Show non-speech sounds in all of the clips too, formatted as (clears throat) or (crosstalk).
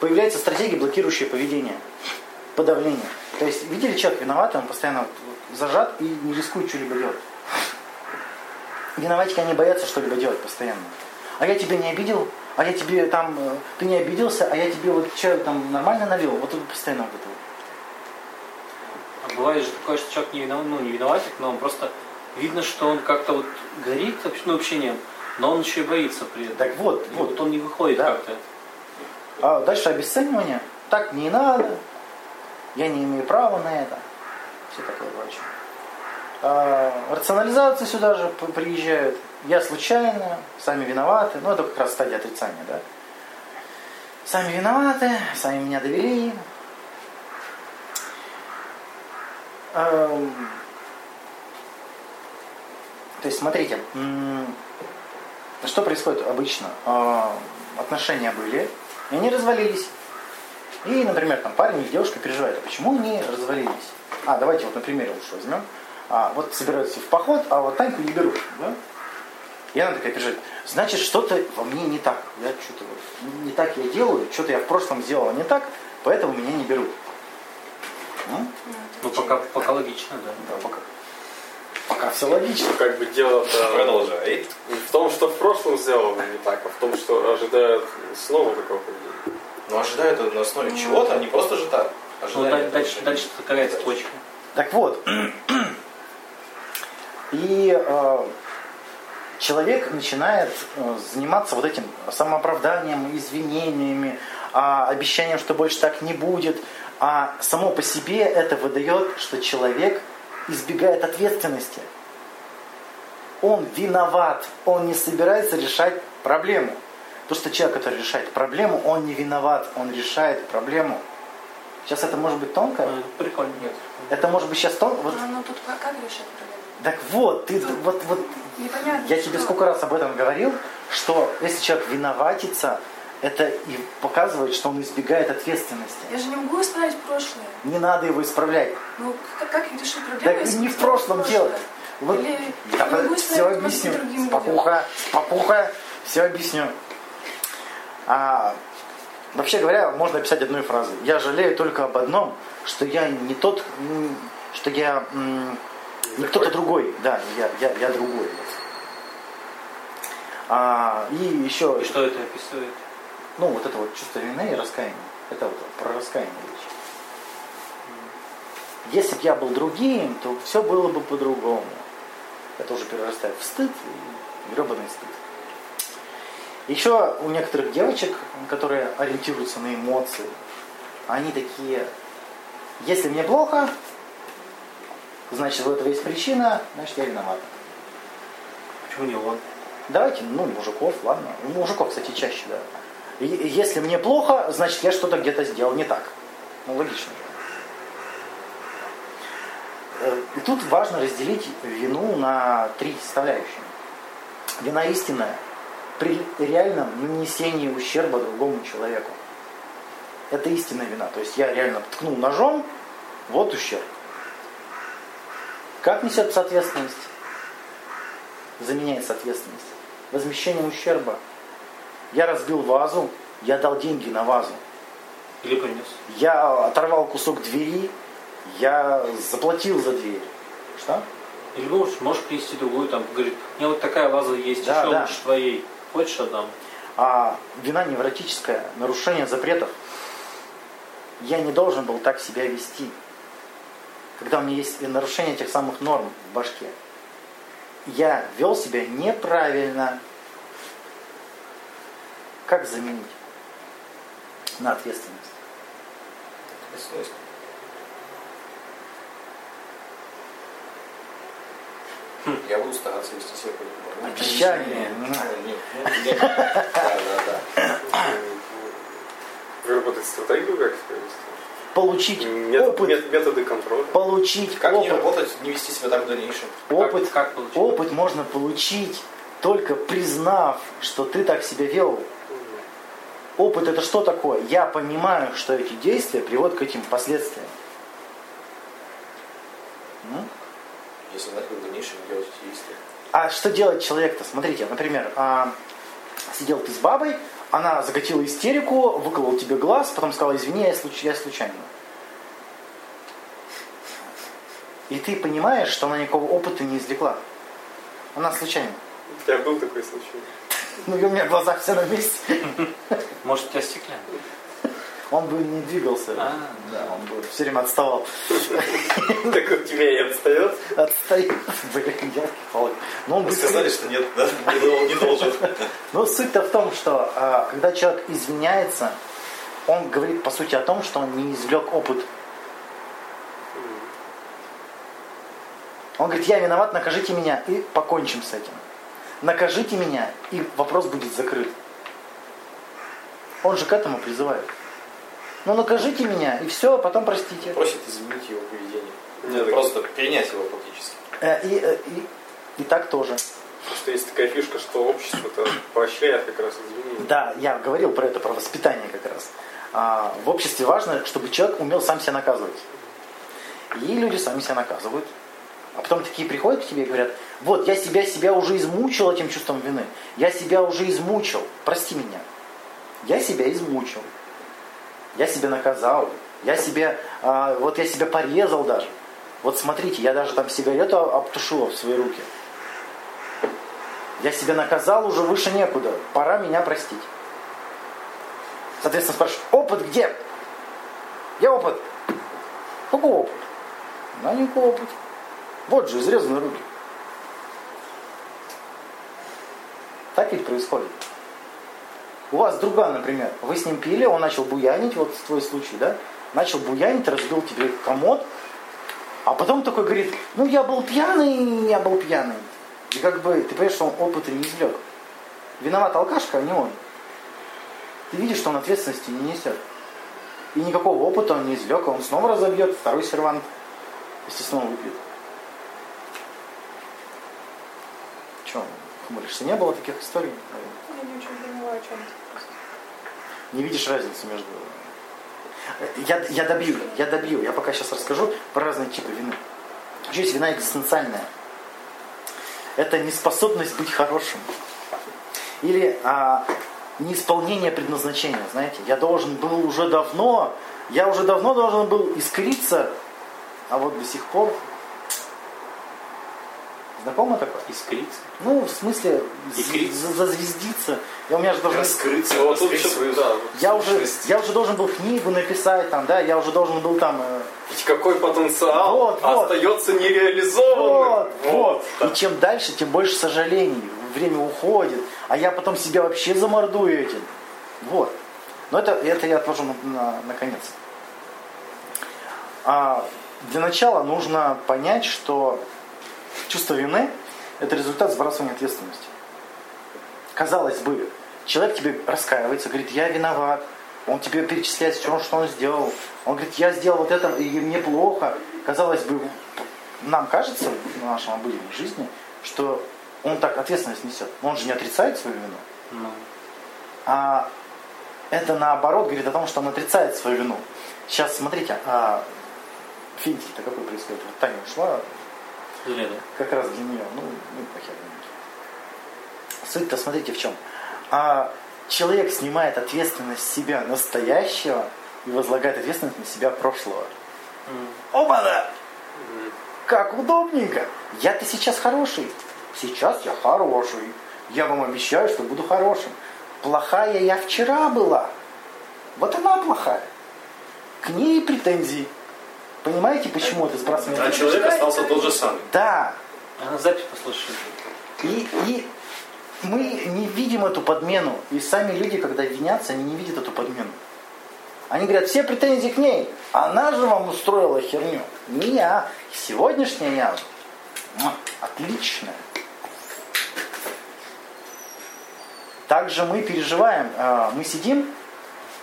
появляется стратегия, блокирующая поведение, подавление. То есть, видели, человек виноват, он постоянно вот зажат и не рискует что-либо делать. Виноватики, они боятся что-либо делать постоянно. А я тебя не обидел, а я тебе там, э, ты не обиделся, а я тебе вот чаю там нормально налил. Вот это постоянно вот это. А бывает же такое, что человек не виноват, ну не виноватик, но он просто видно, что он как-то вот горит ну, общением, но он еще и боится при этом. Так вот, И вот. вот он не выходит Да. как-то. А дальше обесценивание. Так не надо. Я не имею права на это. Все такое прочее. А, рационализация сюда же п- приезжает. Я случайно, сами виноваты. Ну, это как раз стадия отрицания, да? Сами виноваты, сами меня довели. Ам, То есть, смотрите, что происходит обычно? А, Отношения были, и они развалились. И, например, там парень или девушка переживает, а почему они развалились? А, давайте вот на примере лучше возьмем. А, вот собираются в поход, а вот Таньку не берут. Да? И она такая переживает, значит, что-то во мне не так. Я что-то вот не так я делаю, что-то я в прошлом сделала не так, поэтому меня не берут. М? Ну, пока, пока логично, да. Да, пока. Пока все логично. Ну, как бы дело-то Продолжай. не в том, что в прошлом сделано не так, а в том, что ожидают снова такого поведения. Но ожидают это на основе чего-то, а не просто же так. Ну, дальше, дальше, же дальше не- какая цепочка. Так вот, и э, человек начинает э, заниматься вот этим самооправданием, извинениями, а, обещанием, что больше так не будет. А само по себе это выдает, что человек избегает ответственности. Он виноват, он не собирается решать проблему. Потому что человек, который решает проблему, он не виноват, он решает проблему. Сейчас это может быть тонко, это прикольно. Нет. это может быть сейчас тонко. Вот А ну тут как, как решать проблему? так вот, ты вот, вот Непонятно. я тебе что. сколько раз об этом говорил, что если человек виноватится, это и показывает, что он избегает ответственности. Я же не могу исправить прошлое. Не надо его исправлять. Ну, как, как решить проблему? Так если не в прошлом прошлое? дело. Вот, Или да, я могу все объясню. Спокуха, спокуха, все объясню. А, вообще говоря, можно описать одной фразой. Я жалею только об одном, что я не тот, что я не кто-то другой. Да, я, я, я другой. А, и еще, И что это описывает? Ну, вот это вот чувство вины и раскаяния. Это вот про раскаяние речь. Если бы я был другим, то все было бы по-другому. Это уже перерастает в стыд гребаный стыд. Еще у некоторых девочек, которые ориентируются на эмоции, они такие, если мне плохо, значит, в этом есть причина, значит, я виноват. Почему не он? Давайте, ну, мужиков, ладно. У мужиков, кстати, чаще, да. Если мне плохо, значит, я что-то где-то сделал не так. Ну, логично. Э, И тут важно разделить вину на три составляющие. Вина истинная при реальном нанесении ущерба другому человеку. Это истинная вина. То есть я реально ткнул ножом, вот ущерб. Как несется ответственность? заменяется ответственность. Возмещением ущерба. Я разбил вазу, я дал деньги на вазу. Или принес? Я оторвал кусок двери, я заплатил за дверь. Что? Или можешь, можешь принести другую, там, говорит, у меня вот такая ваза есть, Да, еще да. лучше твоей. Хочешь отдам? А вина невротическая, нарушение запретов. Я не должен был так себя вести. Когда у меня есть нарушение тех самых норм в башке. Я вел себя неправильно. Как заменить на ответственность? Ответственность. Я буду стараться вести себя по-другому. Обещание. Нет. Да, да, да. Выработать стратегию, как себя вести. Получить Мет- опыт. мет- методы контроля. Получить Как не опыт. работать, не вести себя так в дальнейшем? Опыт, Как- как получить? опыт можно получить только признав, что ты так себя вел. Опыт это что такое? Я понимаю, что эти действия приводят к этим последствиям. М? Если знать, как в дальнейшем делать эти действия. А что делает человек-то? Смотрите, например, а, сидел ты с бабой, Она закатила истерику, выколола тебе глаз, потом сказала, извини, я, случ- я случайно. И ты понимаешь, что она никакого опыта не извлекла. Она случайно. У тебя был такой случай? (laughs) Ну и у меня глаза все на месте. (laughs) Может, у тебя стеклянный? Он бы не двигался. А. Да, он бы все время отставал. (laughs) Так у тебя и отстает. Отстоит. Блин, я палок. Но он Вы быстрее. сказали, что нет, да? (laughs) Не дол- Не должен. (laughs) Но суть-то в том, что а, когда человек извиняется, он говорит по сути о том, что он не извлек опыт. Он говорит, я виноват, накажите меня и покончим с этим. Накажите меня, и вопрос будет закрыт. Он же к этому призывает. Ну накажите меня, и все, потом простите. Просит изменить его поведение. Нет, так- Просто перенять его фактически. Э, И, э, и, и так тоже. Что есть такая фишка, что общество-то поощряет как раз извинения. Да, я говорил про это, про воспитание как раз. А, в обществе важно, чтобы человек умел сам себя наказывать. И люди сами себя наказывают. А потом такие приходят к тебе и говорят, вот, я себя, себя уже измучил этим чувством вины. Я себя уже измучил. Прости меня. Я себя измучил. Я себя наказал. Я себя, а, вот я себя порезал даже. Вот смотрите, я даже там сигарету обтушила в свои руки. Я себя наказал уже выше некуда. Пора меня простить. Соответственно, спрашиваешь, опыт где? Где опыт? Какой опыт? Да никакого опыта. Вот же, изрезаны руки. Так ведь происходит. У вас друга, например, вы с ним пили, он начал буянить, вот твой случай, да? Начал буянить, разбил тебе комод, а потом такой говорит, ну я был пьяный, я был пьяный. И как бы, ты понимаешь, что он опыта не извлек. Виноват алкашка, а не он. Ты видишь, что он ответственности не несет. И никакого опыта он не извлек, а он снова разобьет, второй сервант, естественно, выпьет. Че, хмуришься? Не было таких историй? Я не очень о. Не видишь разницу между... Я, я добью, я добью. Я пока сейчас расскажу про разные типы вины. Вообще есть вина экзистенциальная. Это неспособность быть хорошим. Или а, неисполнение предназначения. Знаете, я должен был уже давно, я уже давно должен был искриться, а вот до сих пор... Знакомо такое? Искриться. Ну, в смысле, Искриться? зазвездиться. Я у меня же должен... Раскрыться, вот тут свою да, Я уже, я уже должен был книгу написать, там, да, я уже должен был там... э, Ведь какой потенциал Вот, вот. остается нереализованным. вот, вот. И чем дальше, тем больше сожалений. Время уходит, а я потом себя вообще замордую этим. Вот. Но это, это я отложу на, на, на конец. А для начала нужно понять, что чувство вины – это результат сбрасывания ответственности. Казалось бы, человек тебе раскаивается, говорит, я виноват. Он тебе перечисляет все, что он сделал. Он говорит, я сделал вот это, и мне плохо. Казалось бы, нам кажется в нашем обыденной жизни, что он так ответственность несет. Но он же не отрицает свою вину. Ну, А это наоборот говорит о том, что он отрицает свою вину. Сейчас смотрите, а финтик-то какой происходит? Вот Таня ушла, да? как раз для нее. Ну, ну похер. Суть-то смотрите в чем. А человек снимает ответственность с себя настоящего и возлагает ответственность на себя прошлого. М. Оба-на! Как удобненько. Я-то сейчас хороший. Сейчас я хороший. Я вам обещаю, что буду хорошим. Плохая я вчера была. Вот она плохая. К ней претензии. Понимаете, почему это сбрасывание? А человек остался тот же самый. Да. А на запись послушай. И, и мы не видим эту подмену. И сами люди, когда винятся, они не видят эту подмену. Они говорят, все претензии к ней. Она же вам устроила херню. Не я. Сегодняшняя я. Отличная. Также мы переживаем. э, Мы сидим,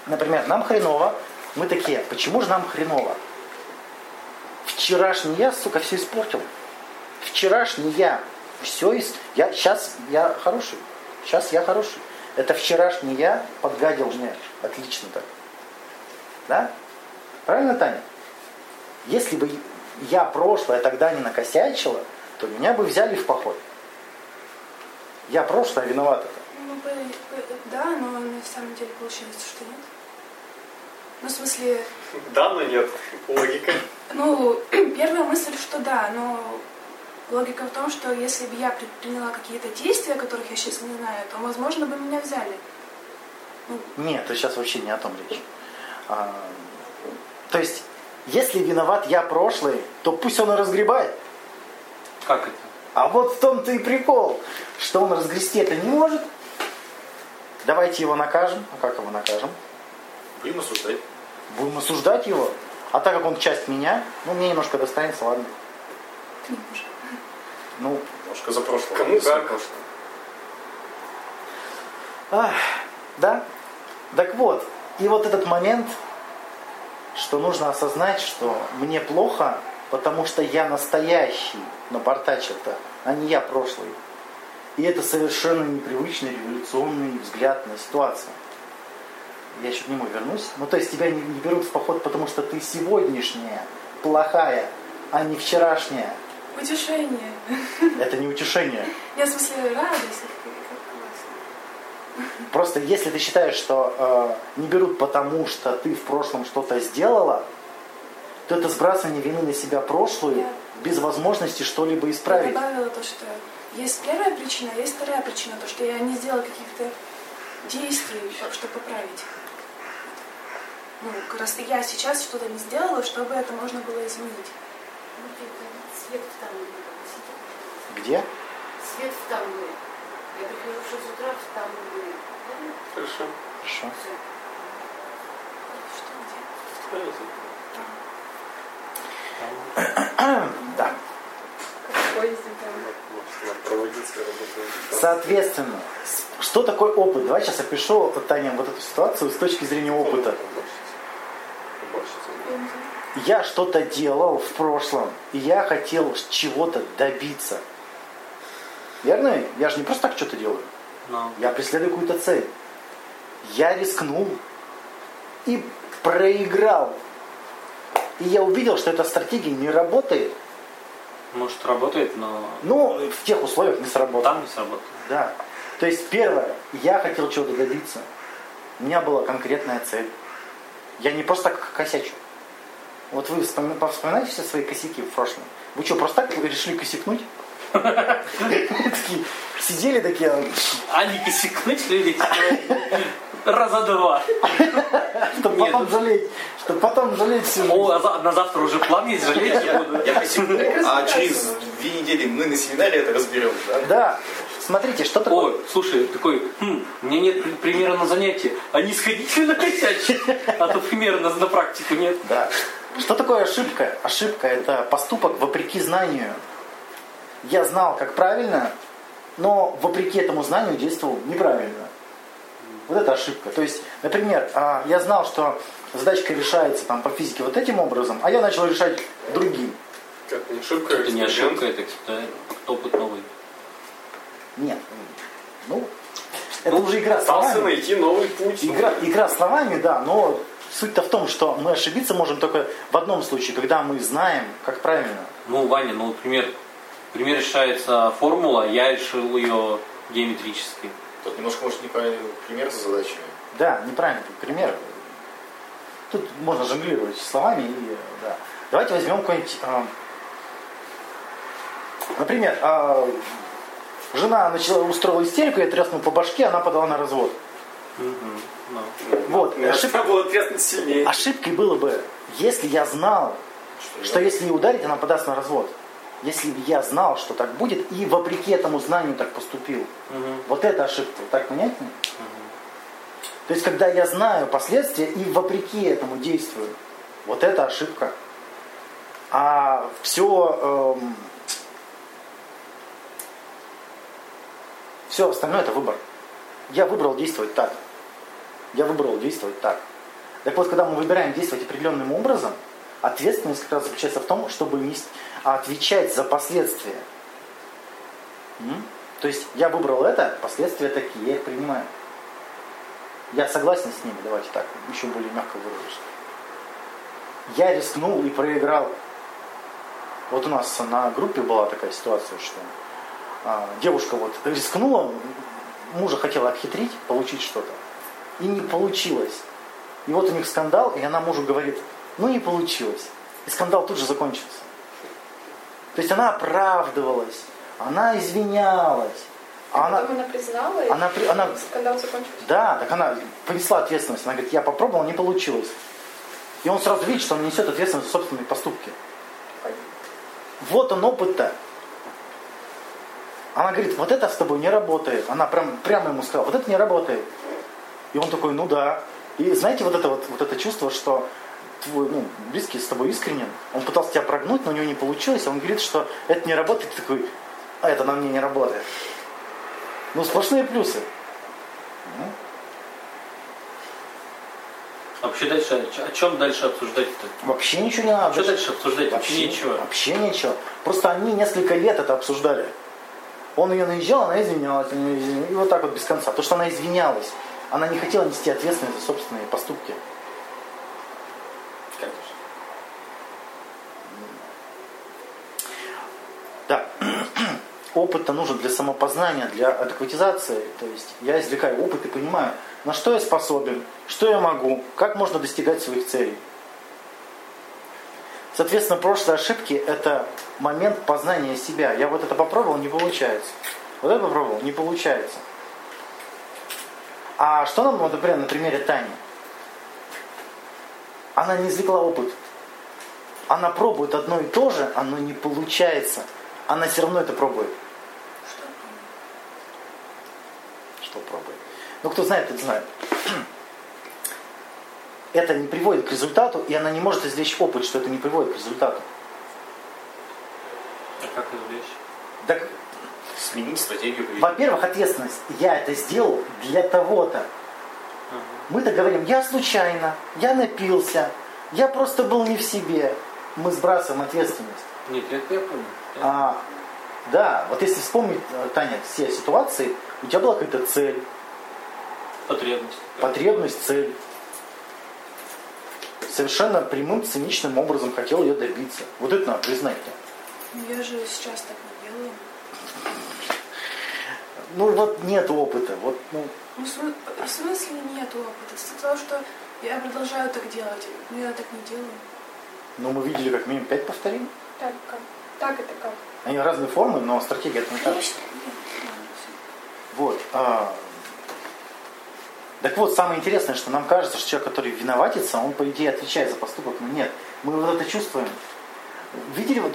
например, нам хреново. Мы такие, почему же нам хреново? Вчерашний я, сука, все испортил. Вчерашний я все из... Я, сейчас я хороший. Сейчас я хороший. Это вчерашний я подгадил мне. Отлично так. Да? Правильно, Таня? Если бы я прошлое тогда не накосячила, то меня бы взяли в поход. Я прошлое виноват это. Ну, да, но на самом деле получается, что нет. Ну, в смысле, Да, но нет. Логика. ну, (clears throat) первая мысль, что да, но логика в том, что если бы я предприняла какие-то действия, которых я сейчас не знаю, то, возможно, бы меня взяли. Ну, Нет, это сейчас вообще не о том речь. А, то есть, если виноват я прошлый, то пусть он и разгребает. Как это? А вот в том-то и прикол, что он разгрести это не может. Давайте его накажем. А как его накажем? Будем осуждать. Будем осуждать его. А так как он часть меня, ну мне немножко достанется, ладно. Ну, Немножко за прошлое. Кому как? ах, да. Так вот, и вот этот момент, что нужно осознать, что мне плохо, потому что я настоящий напортачил-то, а не я прошлый. И это совершенно непривычный революционный взгляд на ситуацию. Я еще к нему вернусь. Ну, то есть тебя не, не берут в поход, потому что ты сегодняшняя, плохая, а не вчерашняя. Утешение. Это не утешение. Я в смысле радость. Просто если ты считаешь, что э, не берут потому, что ты в прошлом что-то сделала, то это сбрасывание вины на себя прошлую Я- без возможности что-либо Я исправить. добавила то, что есть первая причина, а есть вторая причина, то, что я не сделала каких-то действий, чтобы поправить. Ну, как раз я сейчас что-то не сделала, чтобы это можно было изменить. Свет в тамбуре. Где? Свет в тамбуре. Я прихожу в 6 утра в тамбуре. Хорошо. Хорошо. Что где? Да. Соответственно, что такое опыт? Давай сейчас опишу, Таня, вот эту ситуацию с точки зрения опыта. Я что-то делал в прошлом, и я хотел чего-то добиться. Верно? Я же не просто так что-то делаю. Ну, Я преследую какую-то цель. Я рискнул и проиграл. И я увидел, что эта стратегия не работает. может работает, но Ну, в тех условиях не сработало. там не сработает. Да. То есть, первое, я хотел чего-то добиться. У меня была конкретная цель. Я не просто так косячу. Вот вы вспоми- повспоминайте все свои косяки в прошлом. Вы что, просто так решили косякнуть? (laughs) Такие Сидели такие, А не косякнуть люди раза два. чтобы Нет. потом жалеть, чтобы потом жалеть всю жизнь. О, а за- на завтра уже план есть, жалеть не буду. Я а через две недели мы на семинаре это разберем, да? Да. Смотрите, что такое... Ой, слушай, такой, хм, у меня нет при- примера на занятие. А не сходите на косячь? А то примера на, на практику нет. Да. Что такое ошибка? Ошибка – это поступок вопреки знанию. Я знал, как правильно, но вопреки этому знанию действовал неправильно. Вот это ошибка. То есть, например, а, я знал, что задачка решается там, по физике вот этим образом, а я начал решать другим. Как не ошибка, Это не ошибка, это опыт новый. Нет. Ну, это уже игра Пытался словами. найти новый путь. Игра, игра словами, да, но суть-то в том, что мы ошибиться можем только в одном случае, когда мы знаем, как правильно. Ну, Ваня, ну, например, пример решается формула, я решил ее геометрически. Тут немножко, может, неправильный пример с задачами. Да, неправильный пример. Тут можно жонглировать словами и да. Давайте возьмем какой-нибудь. а, например, а, жена начала устроила истерику, я тряснул по башке, она подала на развод. Мгм, ну. Вот. Мне Ошиб- было треснуть сильнее. Ошибкой было бы, если я знал, что если ее ударить, она подаст на развод. Если бы я знал, что так будет, и вопреки этому знанию так поступил. Мгм. Вот это ошибка. Так понятно? То есть, когда я знаю последствия и вопреки этому действую, вот это ошибка. А все, все остальное это выбор. Я выбрал действовать так. Я выбрал действовать так. Так вот, когда мы выбираем действовать определенным образом, ответственность как раз заключается в том, чтобы нести- отвечать за последствия. То есть я выбрал это, последствия такие, я их принимаю. Я согласен с ними, давайте так, еще более мягко выражусь. Я рискнул и проиграл. Вот у нас на группе была такая ситуация, что а, девушка вот рискнула, мужа хотела обхитрить, получить что-то, и не получилось. И вот у них скандал, и она мужу говорит, ну не получилось. И скандал тут же закончился. То есть она оправдывалась, она извинялась. А она, она признала, и она, при- она, скандал закончился. да, так она понесла ответственность. Она говорит, я попробовала, не получилось. И он сразу видит, что он несет ответственность за собственные поступки. Вот он опыт-то. Она говорит, вот это с тобой не работает. Она прям, прямо ему сказала, вот это не работает. И он такой, ну да. И знаете, вот это вот, вот это чувство, что твой ну, близкий с тобой искренен, он пытался тебя прогнуть, но у него не получилось, а он говорит, что это не работает, ты такой, а это на мне не работает. Ну, сплошные плюсы. Ну, А вообще дальше, о чем дальше обсуждать-то? Вообще ничего не надо. Что дальше обсуждать? Вообще ничего. Вообще ничего. Просто они несколько лет это обсуждали. Он ее наезжал, она извинялась, она извинялась. и вот так вот без конца. То, что она извинялась, она не хотела нести ответственность за собственные поступки. Конечно. Да. (clears throat) Опыт-то нужен для самопознания, для адекватизации. То есть я извлекаю опыт и понимаю, на что я способен, что я могу, как можно достигать своих целей. Соответственно, прошлые ошибки – это момент познания себя. Я вот это попробовал, не получается. Вот это попробовал, не получается. А что нам, вот, например, на примере Тани? Она не извлекла опыт. Она пробует одно и то же, оно не получается. Она все равно это пробует. Что пробует? Ну, кто знает, тот знает. (clears throat) Это не приводит к результату, и она не может извлечь опыт, что это не приводит к результату. А как извлечь? Так, Сменить стратегию поведения. во-первых, ответственность. Я это сделал для того-то. Мы-то говорим, я случайно, я напился, я просто был не в себе. Мы сбрасываем ответственность. Нет, это я понял. А, да, вот если вспомнить, э, Таня, все ситуации, у тебя была какая-то цель, Потребность. потребность, цель. Совершенно прямым, циничным образом хотел ее добиться. Вот это надо признать. Я же сейчас так не. Ну вот нет опыта. Вот, ну, Ну, в смы- в смысле нет опыта? С того, что я продолжаю так делать, но я так не делаю. ну, мы видели как минимум пять повторений. Так как? Так это как? Они разные формы, но стратегия это не так. Вот. а, Так вот, самое интересное, что нам кажется, что человек, который виноватится, он, по идее, отвечает за поступок. Но нет. Мы вот это чувствуем. Видели, вот,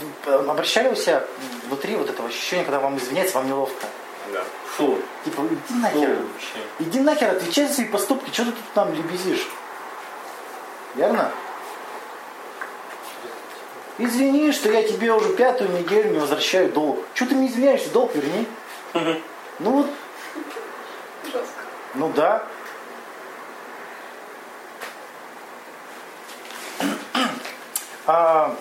обращали у себя внутри вот этого ощущения, когда вам извиняется, вам неловко. Да. Фу. Типа, иди Фу нахер. вообще. Иди нахер, отвечай за свои поступки, что ты тут нам лебезишь? Верно? Извини, что я тебе уже пятую неделю не возвращаю долг. Что ты не извиняешься, долг верни. Ну вот, Жестко. ну да. А,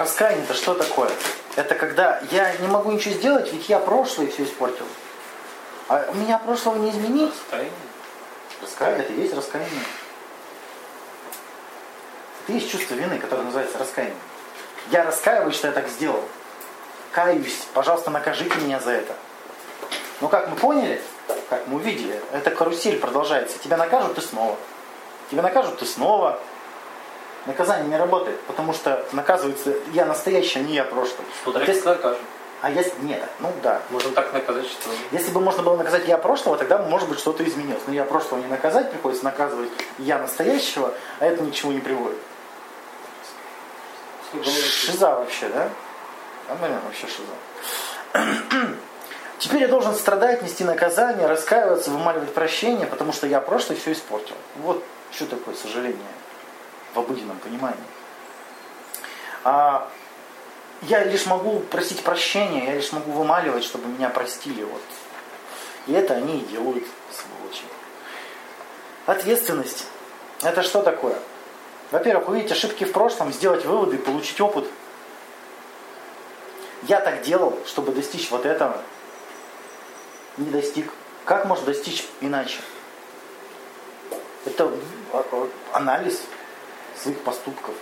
раскаяние-то что такое? Это когда я не могу ничего сделать, ведь я прошлое все испортил. А у меня прошлого не изменить. Состояние. Раскаяние, это и есть раскаяние. Это и есть чувство вины, которое называется раскаяние. Я раскаиваюсь, что я так сделал. Каюсь, пожалуйста, накажите меня за это. Но как мы поняли, как мы увидели, эта карусель продолжается. Тебя накажут, ты снова. Тебя накажут, ты снова. Наказание не работает, потому что наказывается я настоящий, а не я прошлый. Вот если- накажет. А если... Нет, ну да. Можно так наказать, что... Если бы можно было наказать я прошлого, тогда, может быть, что-то изменилось. Но я прошлого не наказать, приходится наказывать я настоящего, а это ни к чему не приводит. Шиза вообще, да? А, наверное, вообще шиза. Теперь я должен страдать, нести наказание, раскаиваться, вымаливать прощение, потому что я прошлое все испортил. Вот что такое сожаление в обыденном понимании. А, я лишь могу просить прощения, я лишь могу вымаливать, чтобы меня простили. Вот. И это они и делают, сволочи. Ответственность. Это что такое? Во-первых, увидеть ошибки в прошлом, сделать выводы, получить опыт. Я так делал, чтобы достичь вот этого. Не достиг. Как можно достичь иначе? Это анализ своих поступков.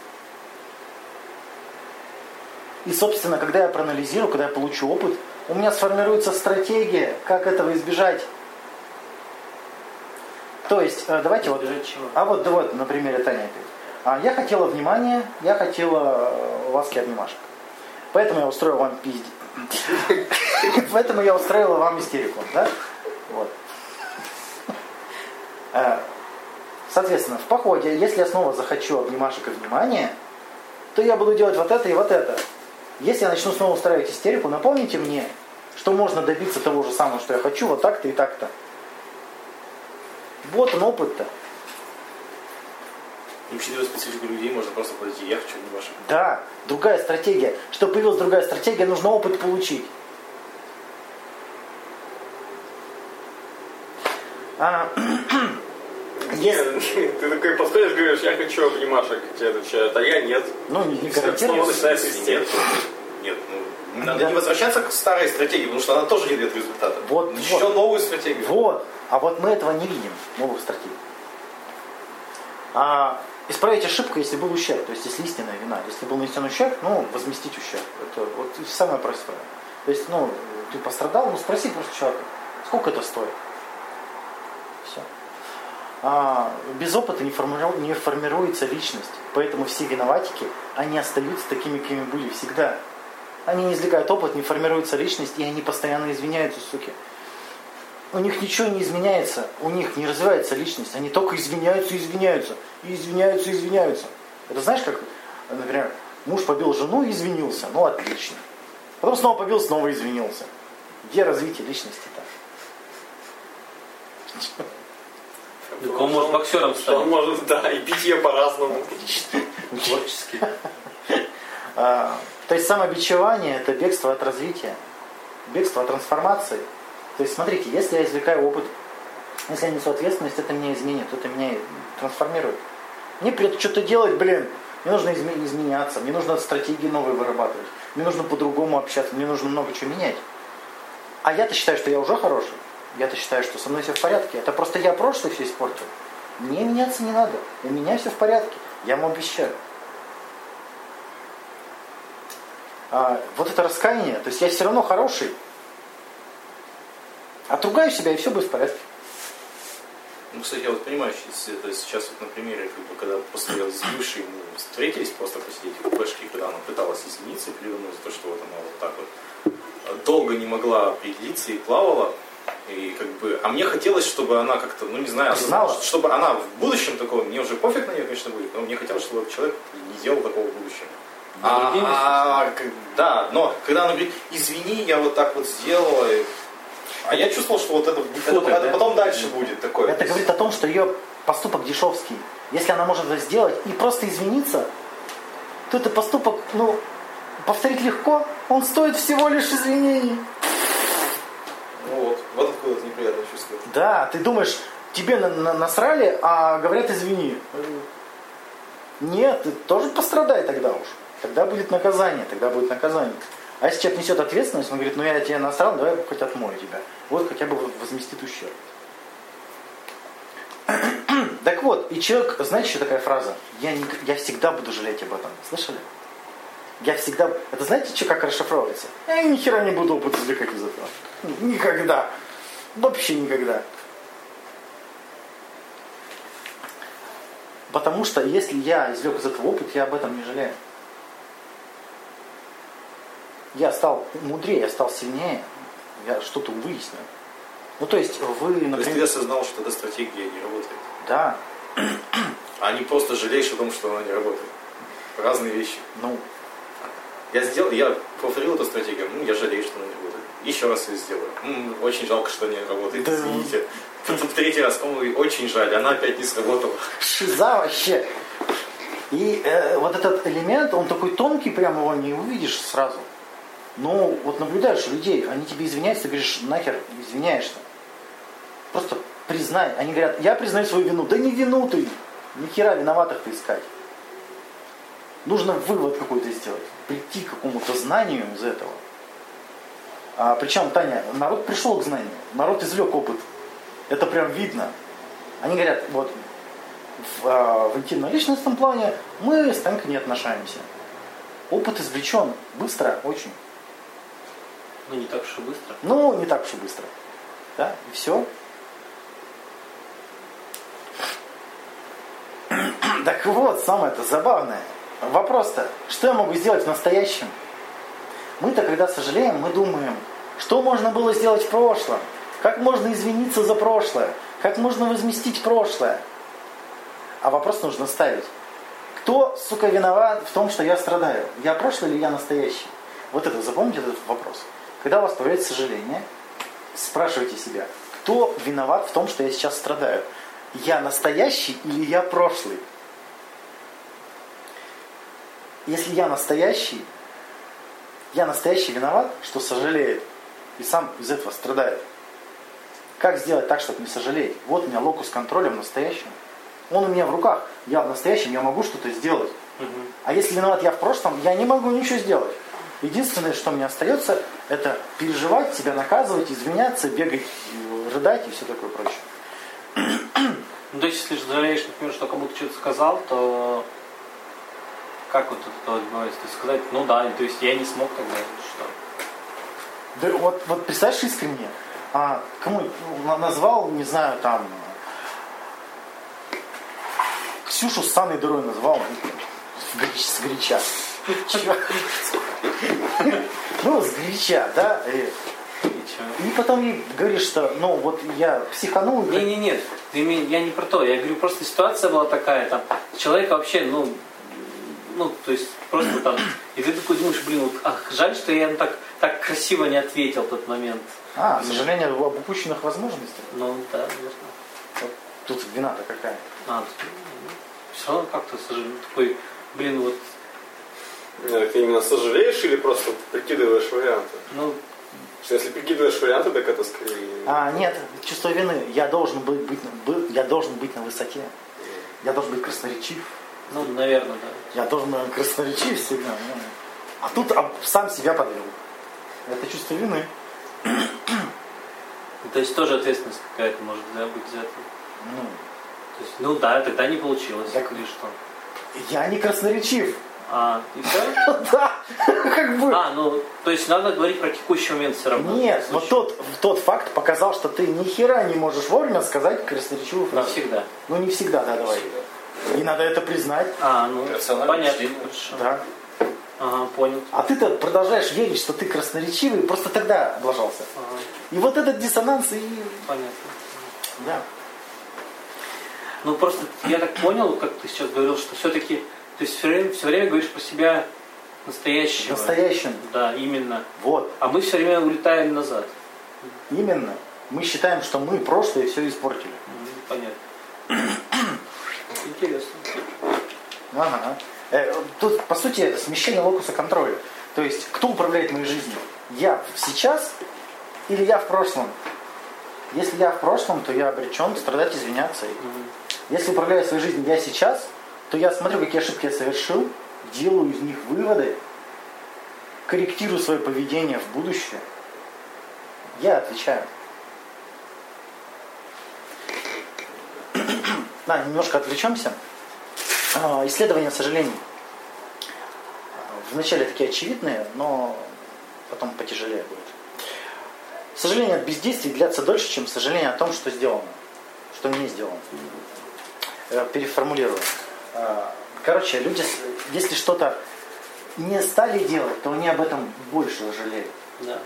И, собственно, когда я проанализирую, когда я получу опыт, у меня сформируется стратегия, как этого избежать. То есть, э, давайте вот... Избежать чего? А вот, да вот, на примере Тани опять. А, я хотела внимания, я хотела э, ласки обнимашек. Поэтому я устроил вам пизди. (laughs) Поэтому я устроила вам истерику, да? Вот. Соответственно, в походе, если я снова захочу обнимашек и внимания, то я буду делать вот это и вот это. Если я начну снова устраивать истерику, напомните мне, что можно добиться того же самого, что я хочу, вот так-то и так-то. Вот он опыт-то. И учитывая специфику людей, можно просто подойти, я хочу не ваши. Да, другая стратегия. Чтобы появилась другая стратегия, нужно опыт получить. А, Нет, (laughs) ты такой подходишь, говоришь, я хочу обнимашек, тебе отвечают, а я нет. ну, не, не Снова. Нет, нет, ну, надо не возвращаться к старой стратегии, потому что она тоже не дает результата. Вот, Еще вот. новую стратегию. Вот. А вот мы этого не видим, новых стратегий. А исправить ошибку, если был ущерб, то есть если истинная вина. Если был нанесен ущерб, ну, возместить ущерб. Это вот самое простое. То есть, ну, ты пострадал, ну, спроси просто человека, сколько это стоит. А, без опыта не, формиру- не формируется личность. Поэтому все виноватики, они остаются такими, какими были всегда. Они не извлекают опыт, не формируется личность, и они постоянно извиняются, суки. У них ничего не изменяется, у них не развивается личность, они только извиняются извиняются, и извиняются извиняются. Это знаешь, как, например, муж побил жену и извинился, ну отлично. Потом снова побил, снова извинился. Где развитие личности-то? Так он может боксером Что он стать. может, да, и пить ее по-разному. Творчески. (laughs) А, то есть самобичевание – это бегство от развития, бегство от трансформации. То есть смотрите, если я извлекаю опыт, если я несу ответственность, это меня изменит, это меня трансформирует. Мне придется что-то делать, блин. Мне нужно изме- изменяться, мне нужно стратегии новые вырабатывать, мне нужно по-другому общаться, мне нужно много чего менять. А я-то считаю, что я уже хороший. Я-то считаю, что со мной все в порядке. Это просто я прошлое все испортил. Мне меняться не надо. У меня все в порядке. Я вам обещаю. А, вот это раскаяние, то есть я все равно хороший. Отругаю себя, и все будет в порядке. Ну, кстати, я вот понимаю, это сейчас вот на примере, как бы, когда после с бывшей мы встретились, просто посидеть в купешке, когда она пыталась извиниться и плюнуть за то, что вот она вот так вот долго не могла определиться и плавала. И как бы, а мне хотелось, чтобы она как-то, ну не знаю, Признала? чтобы она в будущем такого, мне уже пофиг на нее, конечно, будет, но мне хотелось, чтобы человек не делал такого в будущем. А, а, как- да, но когда она говорит, извини, я вот так вот сделала, и- а я чувствовал, что вот это, это- Фото, это да? потом дальше будет такое. Это говорит о том, что ее поступок дешевский. Если она может это сделать и просто извиниться, то это поступок, ну, повторить легко, он стоит всего лишь извинений. Ну вот, вот откуда это неприятное чувство. Да, ты думаешь, тебе на- на- насрали, а говорят извини. Нет, ты тоже пострадай тогда уж. Тогда будет наказание, тогда будет наказание. А если человек несет ответственность, он говорит, ну я тебе насрал, давай хоть отмою тебя. Вот хотя бы возместит ущерб. (clears throat) Так вот, и человек, знаете, еще такая фраза? Я, не- я всегда буду жалеть об этом. Слышали? Я всегда... Это знаете, что как расшифровывается? Я ни хера не буду извлекать из этого. Никогда. Вообще никогда. Потому что если я извлек из этого опыт, я об этом не жалею. Я стал мудрее, я стал сильнее, я что-то выяснил. Ну то есть вы, То есть ты например, осознал, что эта стратегия не работает. да, А не просто жалеешь о том, что она не работает. Разные вещи. ну, Я сделал, я повторил эту стратегию, ну, я жалею, что она не работает. Еще раз ее сделаю. М, очень жалко, что не работает, Да. извините. В (laughs) третий раз, ой, очень жаль, она опять не сработала. шиза вообще. И э, вот этот элемент, он такой тонкий, прям его не увидишь сразу. Но вот наблюдаешь людей, они тебе извиняются, ты говоришь, нахер извиняешься. Просто признай. Они говорят, я признаю свою вину. Да не вину ты, ни хера виноватых-то искать. Нужно вывод какой-то сделать, прийти к какому-то знанию из этого. А, причем, Таня, народ пришел к знанию, народ извлек опыт. Это прям видно. Они говорят, вот в, а, в интимно-личностном плане мы с Танькой не отношаемся. Опыт извлечен быстро, очень. Ну, не так уж и быстро. Ну, не так уж и быстро. Да, и все. (clears throat) Так вот, самое-то забавное. Вопрос-то, что я могу сделать в настоящем? Мы-то, когда сожалеем, мы думаем, что можно было сделать в прошлом? Как можно извиниться за прошлое? Как можно возместить прошлое? А вопрос нужно ставить. Кто, сука, виноват в том, что я страдаю? Я прошлый или я настоящий? Вот это, запомните этот вопрос. Когда у вас появляется сожаление, спрашивайте себя, кто виноват в том, что я сейчас страдаю? Я настоящий или я прошлый? Если я настоящий, я настоящий виноват, что сожалеет, и сам из этого страдает. Как сделать так, чтобы не сожалеть? Вот у меня локус контроля в настоящем. Он у меня в руках. Я в настоящем, я могу что-то сделать. А если виноват я в прошлом, я не могу ничего сделать. Единственное, что мне остается, это переживать, себя наказывать, извиняться, бегать, рыдать и все такое прочее. Ну, то есть, если жалеешь, например, что кому-то что-то сказал, то как вот это бывает? То есть сказать, ну да, то есть я не смог тогда, что? Да вот, вот представляешь искренне, а, кому ну, назвал, не знаю, там, Ксюшу с Санной дырой назвал, с горяч- с горяча. Ну, с горяча, (laughs) да? И, Ничего. и потом ей говоришь, что, ну, вот я психанул, Не, не, нет, я не про то. Я говорю, просто ситуация была такая, там, человека вообще, ну, ну, то есть просто там, и ты такой думаешь, блин, вот, ах, жаль, что я ему так, так красиво не ответил в тот момент. А, сожаление об упущенных возможностях. Ну, да, наверное. Вот Тут вина-то какая. А, все равно как-то сожалею, такой, блин, вот, Ты именно сожалеешь или просто прикидываешь варианты? ну, Что Если прикидываешь варианты, так это скорее... А, нет, чувство вины. Я должен быть, быть, был- я должен быть на высоте. Я должен быть красноречив. Ну, наверное, да. Я должен быть красноречив всегда. ну. А тут а, сам себя подвел. Это чувство вины. То есть тоже ответственность какая-то может да, быть это. Ну, То есть, ну да, тогда не получилось. Так- Или что? я не красноречив. А, и все? (laughs) Да, как бы. А, ну, то есть надо говорить про текущий момент все равно. Нет, вот тот, тот факт показал, что ты ни хера не можешь вовремя сказать красноречивую Не фразу. всегда. Ну не всегда, да, давай. И надо это признать. А, ну, понятно. Да. Ага, понял. А ты-то продолжаешь верить, что ты красноречивый, просто тогда облажался. Ага, И вот этот диссонанс и... понятно. Да. Ну, просто я так понял, как ты сейчас говорил, что все-таки ты все время, все время говоришь про себя настоящего. настоящем. Да, именно. Вот. А мы все время улетаем назад. Именно. Мы считаем, что мы прошлое все испортили. Понятно. Интересно. Ага. Э, Тут, по сути, смещение локуса контроля. То есть, кто управляет моей жизнью? Я сейчас или я в прошлом? Если я в прошлом, то я обречен страдать, извиняться. Мгм. Если управляю своей жизнью я сейчас, то я смотрю, какие ошибки я совершил, делаю из них выводы, корректирую свое поведение в будущее. Я отвечаю. Да, немножко отвлечемся. А, Исследования сожалений. Вначале такие очевидные, но потом потяжелее будет. Сожаление от бездействий длятся дольше, чем сожаление о том, что сделано, что не сделано. Э, Переформулирую. Э, Короче, люди, если что-то не стали делать, то они об этом больше жалеют. Да.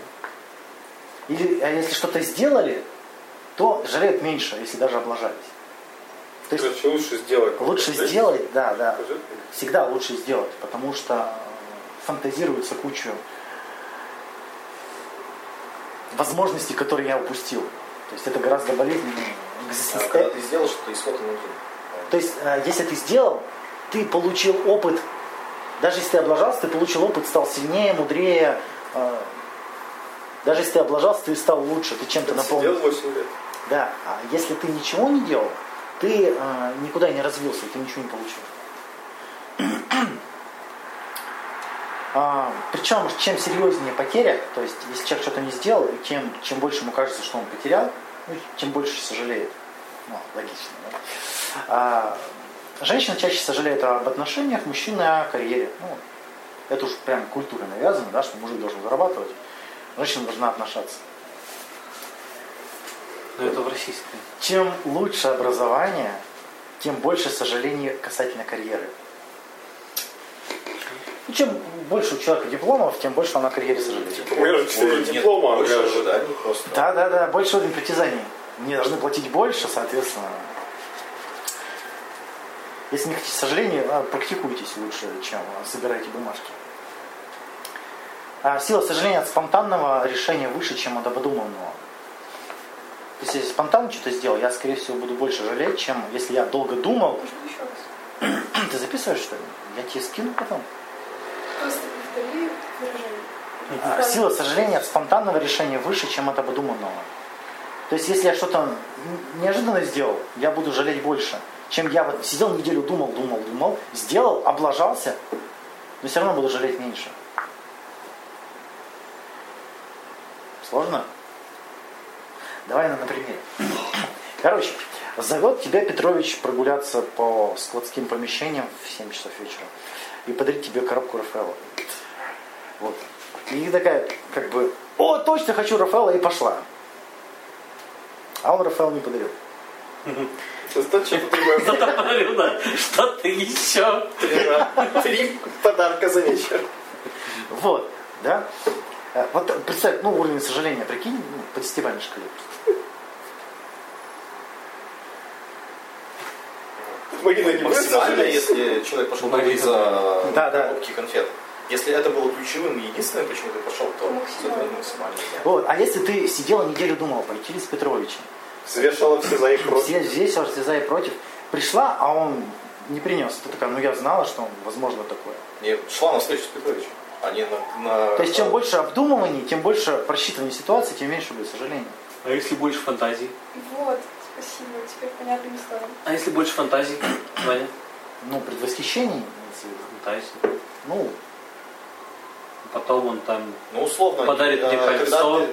Или а если что-то сделали, то жалеют меньше, если даже облажались. То есть Короче, лучше сделать. лучше Знаете, сделать, да, да. Всегда лучше сделать, потому что э, фантазируется кучу возможностей, которые я упустил. То есть это гораздо болезненнее. А когда ты сделал что-то, исход один. То есть, э, если ты сделал, ты получил опыт, даже если ты облажался, ты получил опыт, стал сильнее, мудрее. э, Даже если ты облажался, ты стал лучше, ты чем-то наполнил. 8 лет. Да, а если ты ничего не делал, ты э, никуда не развился, ты ничего не получил. А, причем, чем серьезнее потеря, то есть, если человек что-то не сделал, тем, чем больше ему кажется, что он потерял, ну, тем больше сожалеет. Ну, логично, да? А, женщина чаще сожалеет об отношениях, мужчина о карьере. Ну, это уж прям культура навязана, да, что мужик должен зарабатывать, женщина должна отношаться. Но это в российской. Чем лучше образование, тем больше сожалений касательно карьеры. Ну, чем больше у человека дипломов, тем больше он на карьере сожалеет. У меня же 4 Нет, диплома, больше ожиданий просто. Да, да, да, больше уровень притязаний. Мне должны платить больше, соответственно. Если не хотите сожалений, а, практикуйтесь лучше, чем собирайте бумажки. А сила сожаления от спонтанного решения выше, чем от обдуманного. Если спонтанно что-то сделал, я, скорее всего, буду больше жалеть, чем если я долго думал. (clears throat) Ты записываешь, что ли? Я тебе скину потом. Просто повтори выражение. А, Сила сожаления от спонтанного решения выше, чем от обдуманного. То есть, если я что-то неожиданно сделал, я буду жалеть больше, чем я вот сидел неделю, думал, думал, думал, сделал, облажался, но все равно буду жалеть меньше. Сложно? Давай на примере. Короче, зовет тебя Петрович прогуляться по складским помещениям в 7 часов вечера и подарить тебе коробку Рафаэла. Вот. И такая, как бы, о, точно хочу Рафаэла, и пошла. А он Рафаэл не подарил. Зато что-то другое. (laughs) Зато подарил, да, что-то еще. Три подарка за вечер. Вот, да? Э, Вот представь, ну, уровень сожаления, прикинь, ну, по десятибалльной шкале. Марина не Максимально, если человек пошел домой за Да, да. покупки конфет. Если это было ключевым и единственным, почему ты пошел, то Максимально. это максимально. Вот, а если ты сидела неделю думала, пойти ли с Петровичем? Взвешивала все за и против. Взвесила, все за и против. Пришла, а он не принес. Ты такая, ну я знала, что он, возможно такое. Не шла на встречу с Петровичем, а не на... на- То есть чем больше обдумывааний, тем больше просчитывания ситуации, тем меньше будет сожалений. А если больше фантазий? Вот, спасибо, теперь понятно не стало. А если больше фантазий, (coughs) Ваня? Ну, предвосхищений. Фантазии. ну, Потом он там Ну, условно, Подарит э, мне ты-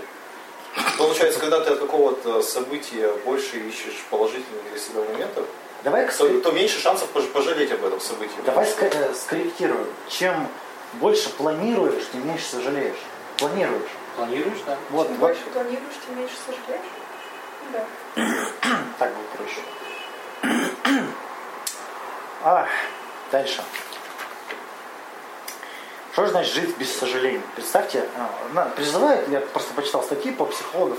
Получается, когда ты от какого-то события больше ищешь положительных для себя моментов, давай, то, то меньше шансов пож- пожалеть об этом событии. давай э, скорректируем. Чем больше планируешь, тем меньше сожалеешь. Планируешь. планируешь, да? Вот, Чем вот больше планируешь, тем меньше сожалеешь. Да. (coughs) так будет проще. А, дальше. Что же значит жить без сожалений? Представьте, а, призывают, я просто почитал статьи по психологов,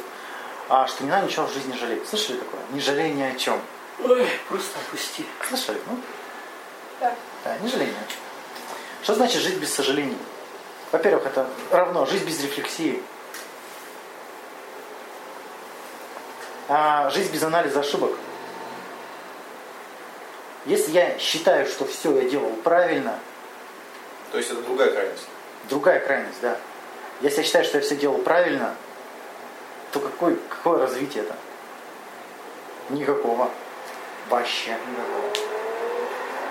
а, что не надо ничего в жизни жалеть. Слышали такое? Не жалей ни о чем. Ой, просто опусти. Слышали? Ну, Да. да, не жалей ни о чем. Что значит жить без сожалений? Во-первых, это равно жизнь без рефлексии. А, жизнь без анализа ошибок. Если я считаю, что все я делал правильно, То есть это другая крайность. другая крайность, да. Если я считаю, что я все делал правильно, то какой, какое развитие это? Никакого. Вообще никакого.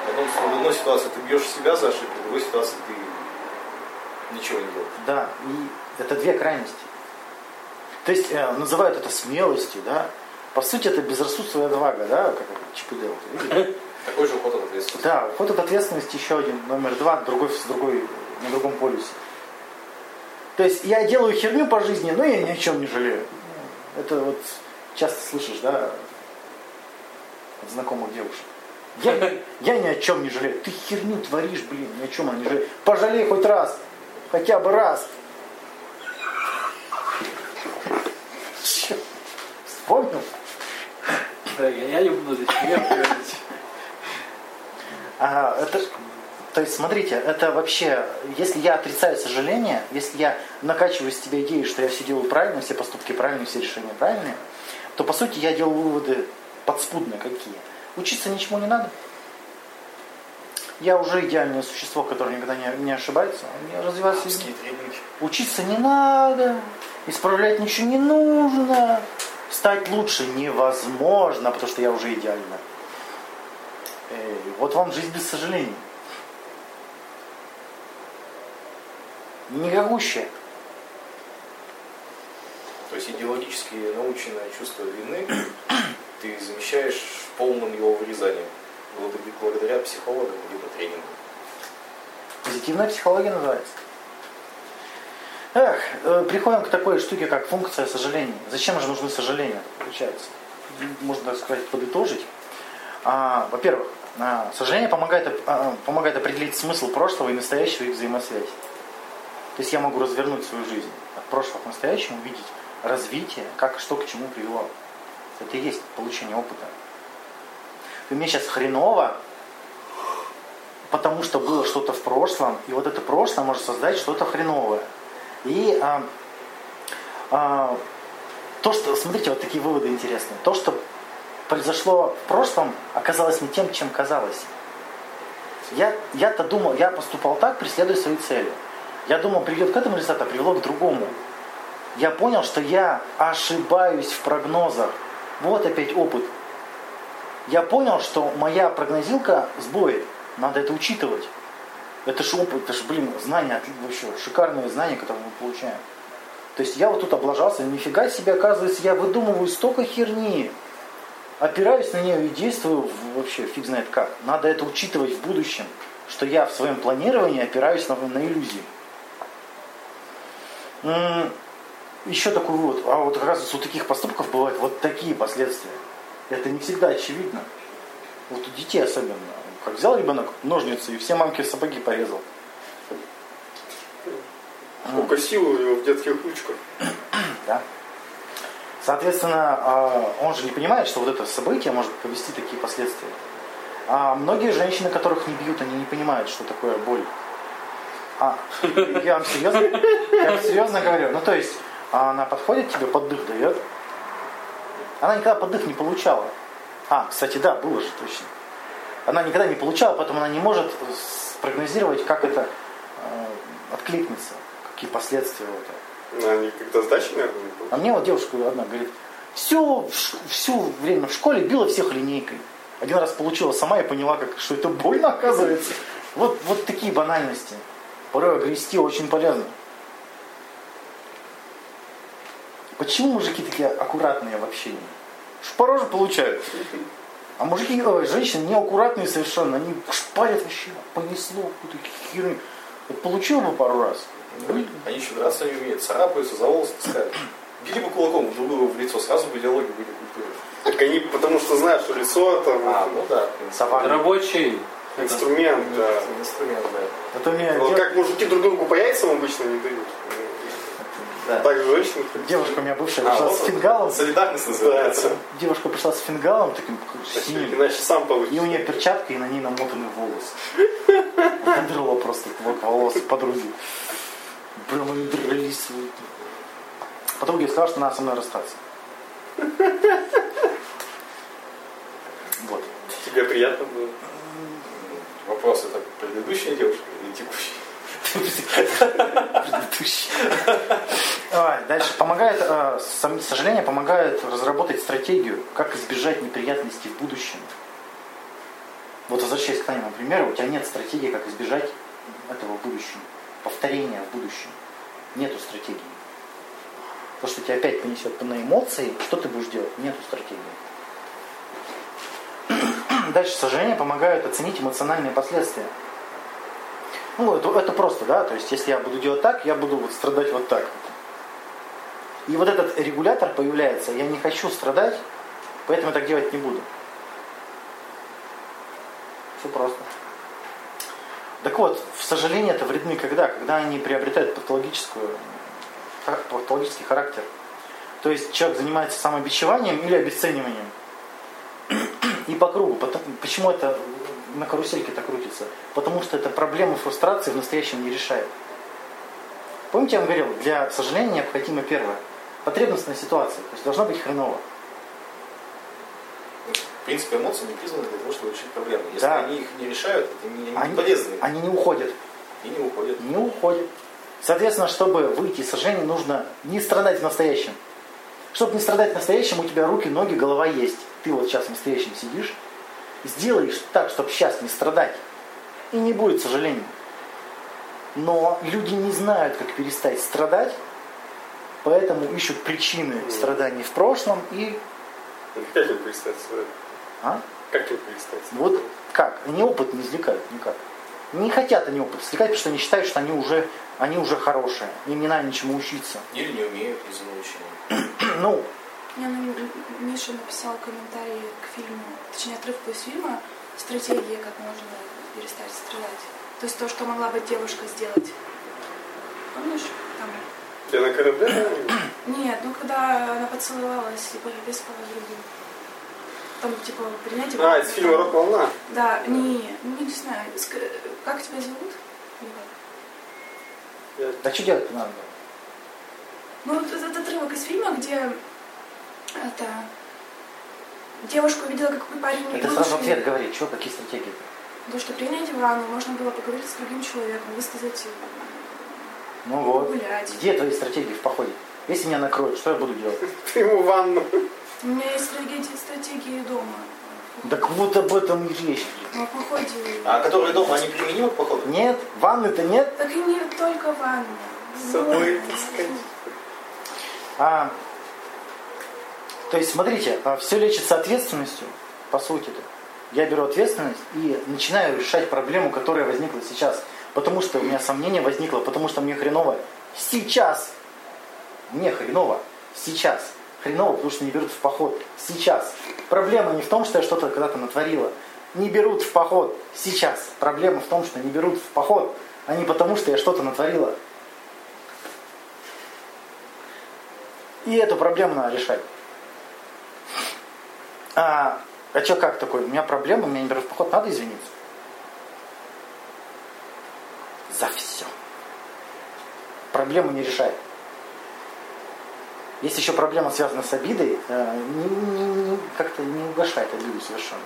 Одном, в одной ситуации ты бьешь себя за ошибку, в другой ситуации ты ничего не делаешь. Да, и это две крайности. То есть э, называют это смелостью, да. По сути, это безрассудство и отвага, да, как видели? (laughs) Такой же уход от ответственности. Да, уход от ответственности еще один, номер два, другой, с другой, на другом полюсе. То есть я делаю херню по жизни, но я ни о чем не жалею. Это вот часто слышишь, да, от знакомых девушек. Я, я ни о чем не жалею. Ты херню творишь, блин, ни о чем она не жалеет. Пожалей хоть раз. Хотя бы раз. Чё? Вспомнил? Да, я, не буду здесь пример приводить. А, это, то есть, смотрите, это вообще, если я отрицаю сожаление, если я накачиваю из себя идею, что я все делаю правильно, все поступки правильные, все решения правильные, то, по сути, я делаю выводы подспудные какие. Учиться ничему не надо. Я уже идеальное существо, которое никогда не, не ошибается. Авские требники. Учиться не надо, исправлять ничего не нужно, стать лучше невозможно, потому что я уже идеально. Эй, вот вам жизнь без сожалений. Никакущая. То есть идеологически наученное чувство вины (clears throat) ты замещаешь полным его вырезанием благодаря- психологам либо тренингу. Позитивная психология называется. Эх, э, приходим к такой штуке, как функция сожаления. Зачем же нужны сожаления, получается? Можно так сказать, подытожить. А, во-первых, а, сожаление помогает, а, помогает определить смысл прошлого и настоящего их взаимосвязи. То есть я могу развернуть свою жизнь от прошлого к настоящему, увидеть развитие, как что к чему привело. Это и есть получение опыта. И мне сейчас хреново, потому что было что-то в прошлом, и вот это прошлое может создать что-то хреновое. И а, а, то, что, смотрите, вот такие выводы интересные. То, что произошло в прошлом, оказалось не тем, чем казалось. Я, я-то думал, я поступал так, преследуя свои цели. Я думал, приведет к этому результату, а привело к другому. Я понял, что я ошибаюсь в прогнозах. Вот опять опыт. Я понял, что моя прогнозилка сбоит. Надо это учитывать. Это же опыт, это же, блин, знания, вообще шикарные знания, которые мы получаем. То есть я вот тут облажался, нифига себе, оказывается, я выдумываю столько херни, опираюсь на нее и действую вообще фиг знает как. Надо это учитывать в будущем, что я в своем планировании опираюсь на, на иллюзии. Еще такой вывод. А вот оказывается, у таких поступков бывают вот такие последствия. Это не всегда очевидно. Вот у детей особенно. Как взял ребенок ножницы и все мамки сапоги порезал. Сколько сил у него в детских ручках. (coughs) Да. Соответственно, а, он же не понимает, что вот это событие может повести такие последствия. А многие женщины, которых не бьют, они не понимают, что такое боль. А, я вам серьезно, я вам серьезно говорю. Ну, то есть, она подходит тебе, поддых дает. Она никогда поддых не получала. А, кстати, да, было же точно. Она никогда не получала, поэтому она не может спрогнозировать, как это э, откликнется, какие последствия вот это. Ну, они когда сдачи, наверное, не А мне вот девушка одна говорит, все, все время в школе била всех линейкой. Один раз получила сама и поняла, как, что это больно оказывается. Вот, вот такие банальности. Порой грести очень полезно. Почему мужики такие аккуратные в общении? Шпарожи получают. А мужики, ой, женщины неаккуратные совершенно. Они шпарят вообще, понесло какую-то херню. Вот получил бы пару раз. Они еще драться не умеют, царапаются, за волосы таскают. Били бы кулаком друг друга в лицо, сразу бы диалоги были культуры. Так они потому что знают, что лицо это А, ну да. Саванна. Рабочий. инструмент, да. Инструмент, да. Это мне Вот как мужики друг другу по яйцам обычно не дают. Да. Так же женщины. девушка у меня бывшая А, пришла вот с фингалом. Солидарность называется. Девушка пришла с фингалом таким синим. Иначе сам И у получится. нее перчатка, и на ней намотаны волосы. Надрала просто клок волос подруги. Прям они дрались. Подруга сказала, что надо со мной расстаться. Вот. Тебе приятно было? Вопрос, это предыдущая девушка или текущая? Дальше. Помогает, э, сожаление помогает разработать стратегию, как избежать неприятностей в будущем. Вот возвращаясь к твоему примеру, у тебя нет стратегии, как избежать этого в будущем. Повторения в будущем. Нету стратегии. То, что тебя опять понесет на эмоции, что ты будешь делать? Нету стратегии. Дальше сожаление помогает оценить эмоциональные последствия. Ну, это, это просто, да, то есть если я буду делать так, я буду вот страдать вот так. И вот этот регулятор появляется, я не хочу страдать, поэтому так делать не буду. Все просто. Так вот, в сожаление это вредны когда? Когда они приобретают патологическую, патологический характер. То есть человек занимается самобичеванием или обесцениванием. (clears throat) И по кругу. Почему это на карусельке так крутится? Потому что это проблему фрустрации в настоящем не решает. Помните, я вам говорил, для сожаления необходимо первое. Потребностная ситуация. То есть должна быть хреново. В принципе, эмоции не призваны для того, чтобы решить проблемы. Если Да. они их не решают, это не, Они, полезны. они не уходят. И не уходят. Не уходят. Соответственно, чтобы выйти из сожаления, нужно не страдать в настоящем. Чтобы не страдать в настоящем, у тебя руки, ноги, голова есть. Ты вот сейчас в настоящем сидишь, сделаешь так, чтобы сейчас не страдать. И не будет сожаления. Но люди не знают, как перестать страдать, поэтому ищут причины страданий в прошлом и... Как им перестать страдать? А? Как им перестать страдать? Вот как? Они опыт не извлекают никак. Не хотят они опыт извлекать, потому что они считают, что они уже, они уже хорошие. Им не надо ничему учиться. Или не умеют из-за научения. (clears throat) Ну, Мне ну, Миша написал комментарий к фильму, точнее отрывку из фильма «Стратегия, как можно перестать стрелять». То есть то, что могла бы девушка сделать. Помнишь? Там... Я на корабле? Нет, ну когда она поцеловалась и повесила другим. Там типа принятие... А, из фильма «Рок-волна». Да, не, ну не знаю. Ск- Как тебя зовут? Или как? а что делать надо? Ну, вот этот отрывок из фильма, где это девушка увидела, какой парень Это был сразу ушли. ответ говорит, что, какие стратегии? То, что принять ванну, можно было поговорить с другим человеком, высказать, Ну вот. гулять. Где твои стратегии в походе? Если меня накроют, что я буду делать? (laughs) Приму ванну. У меня есть стратегии, стратегии дома. Так вот об этом и речь. На походе. А которые дома, они применимы к походу? Нет, ванны-то нет. Так и не только ванна. С собой таскать. А, то есть, смотрите, все лечится ответственностью, по сути. -то. Я беру ответственность и начинаю решать проблему, которая возникла сейчас. Потому что у меня сомнение возникло, потому что мне хреново сейчас. Мне хреново сейчас. Хреново, потому что не берут в поход сейчас. Проблема не в том, что я что-то когда-то натворила. Не берут в поход сейчас. Проблема в том, что не берут в поход, а не потому, что я что-то натворила. И эту проблему надо решать. А, а что как такой? У меня проблема, меня не берут в поход, надо извиниться. За все. Проблему не решает. Есть еще проблема, связанная с обидой, э, как-то не угошает обиду совершенно.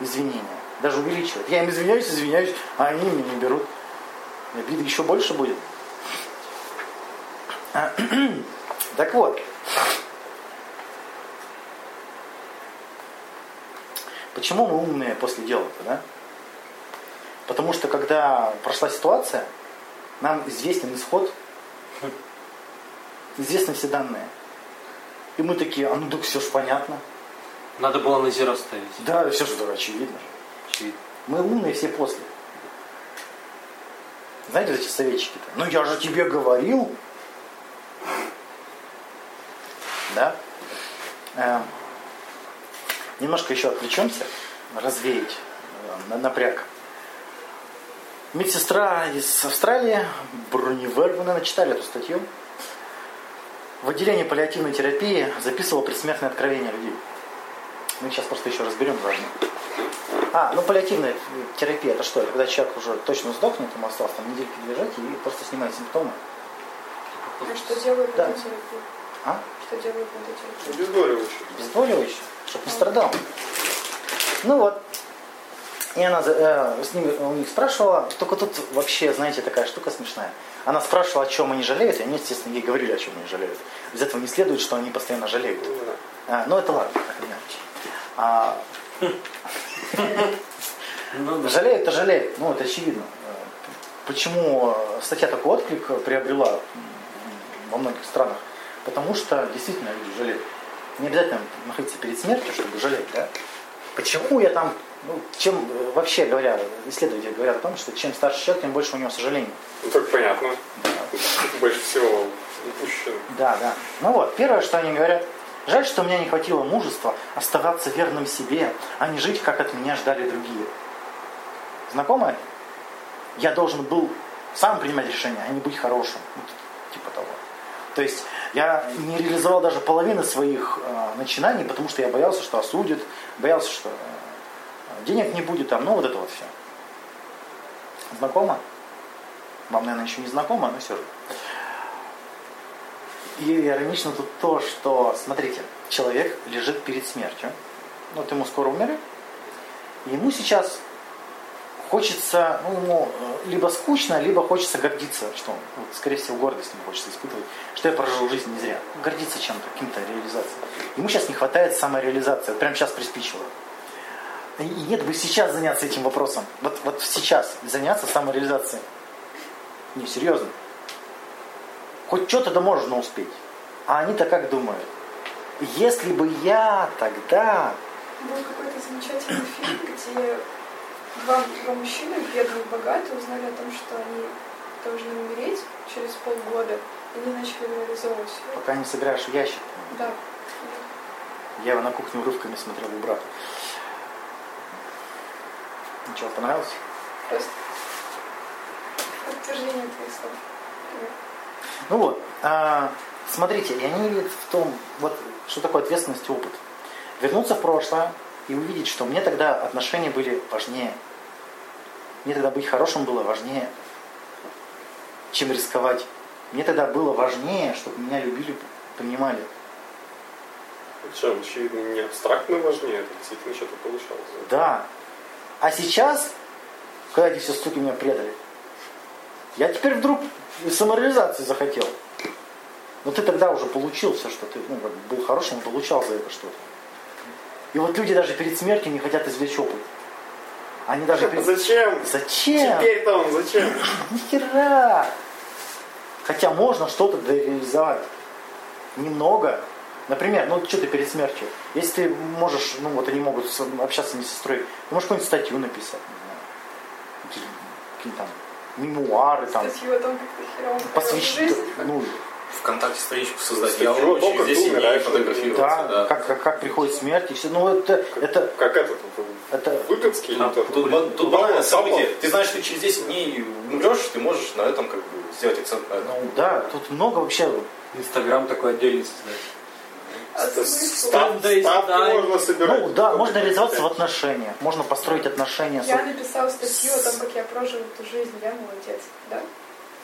Извинения. Даже увеличивает. Я им извиняюсь, извиняюсь, а они меня не берут. Обиды еще больше будет. (clears throat) Так вот. Почему мы умные после дела-то, да? Потому что когда прошла ситуация, нам известен исход, (laughs) известны все данные. И мы такие, а ну так все же понятно. Надо было на зеро ставить. Да, все же очевидно. Очевидно. Мы умные все после. Знаете, вот эти советчики-то? Ну я же тебе говорил. (laughs) Да? Немножко еще отвлечемся, развеять э, на- напряг. Медсестра из Австралии, Брунивер, вы, наверное, читали эту статью. В отделении паллиативной терапии записывала предсмертные откровения людей. Мы сейчас просто еще разберем важно. А, ну паллиативная терапия, это что? Это когда человек уже точно сдохнет, ему осталось там недельки лежать и просто снимает симптомы. А что делают Да. на этой терапии? А? Что делают на этой терапии? Обезболивающий. Обезболивающее, чтобы не страдал. Ну вот. И она э, с ними, у них спрашивала, только тут вообще, знаете, такая штука смешная. Она спрашивала, о чем они жалеют, и они, естественно, ей говорили, о чем они жалеют. Из этого не следует, что они постоянно жалеют. А, ну это ладно. А, Ну. Жалеют-то жалеют, ну это очевидно. Почему статья такой отклик приобрела во многих странах? Потому что действительно люди жалеют. Не обязательно находиться перед смертью, чтобы жалеть, да? Почему я там, ну, чем э, вообще говоря, исследователи говорят о том, что чем старше человек, тем больше у него сожалений. Ну так понятно. Больше всего упущено. Да, да. Ну вот, первое, что они говорят, жаль, что у меня не хватило мужества оставаться верным себе, а не жить, как от меня ждали другие. Знакомо это? Я должен был сам принимать решения, а не быть хорошим. Вот, типа того. То есть я не реализовал даже половины своих э, начинаний, потому что я боялся, что осудят, боялся, что э, денег не будет там, ну вот это вот все. Знакомо? Вам, наверное, еще не знакомо, но все же. И иронично тут то, что, смотрите, человек лежит перед смертью. Вот ему скоро умерли. И ему сейчас хочется, ну, ему э, либо скучно, либо хочется гордиться, что он, вот, скорее всего, гордость ему хочется испытывать, что я прожил жизнь не зря. Гордиться чем-то, каким-то реализацией. Ему сейчас не хватает самореализации. Вот прямо сейчас приспичило. И нет бы сейчас заняться этим вопросом. Вот, вот сейчас заняться самореализацией. Не, серьезно. Хоть что-то да можно успеть. А они-то как думают? Если бы я тогда... Был какой-то замечательный фильм, где два, два мужчины, бедные и богатые, узнали о том, что они должны умереть через полгода. Они начали реализовывать. Пока не собираешь ящик. Да. Я его на кухне урывками смотрел у брата. Ничего, понравилось? Просто подтверждение твоих слов. Ну вот, а, смотрите, и они видят в том, вот что такое ответственность и опыт. Вернуться в прошлое и увидеть, что мне тогда отношения были важнее. Мне тогда быть хорошим было важнее, чем рисковать. Мне тогда было важнее, чтобы меня любили, понимали. Чем, очевидно, не абстрактно важнее, это действительно что-то получалось. Да. А сейчас, когда эти все суки меня предали, я теперь вдруг самореализации захотел. Но ты тогда уже получил все, что ты ну, был хорошим, получал за это что-то. И вот люди даже перед смертью не хотят извлечь опыт. Они даже перед... Зачем? Зачем? Теперь-то он зачем? (clears throat) Нихера! Хотя можно что-то реализовать. Немного. Например, ну что ты перед смертью? Если ты можешь, ну вот они могут общаться не с сестрой, ты можешь какую-нибудь статью написать, не знаю. Какие- Какие там мемуары там. Статью о том, как ты херово жизнь. ну, Вконтакте страничку создать. Я как здесь ты и не умираешь, фотографироваться. да, да. Как, как, как приходит смерть и все. Ну это, это, Как этот, это Выгодский А? Тут, тут банальное Сапон. событие. Ты знаешь, что через 10 дней умрешь, ты можешь на этом как бы сделать акцент на этом. ну, да, тут много вообще. Инстаграм такой отдельный создать. А Ставки можно собирать. Ну да, можно реализоваться в отношениях, можно построить отношения. Я написала статью о том, как я прожил эту жизнь. Я молодец, да?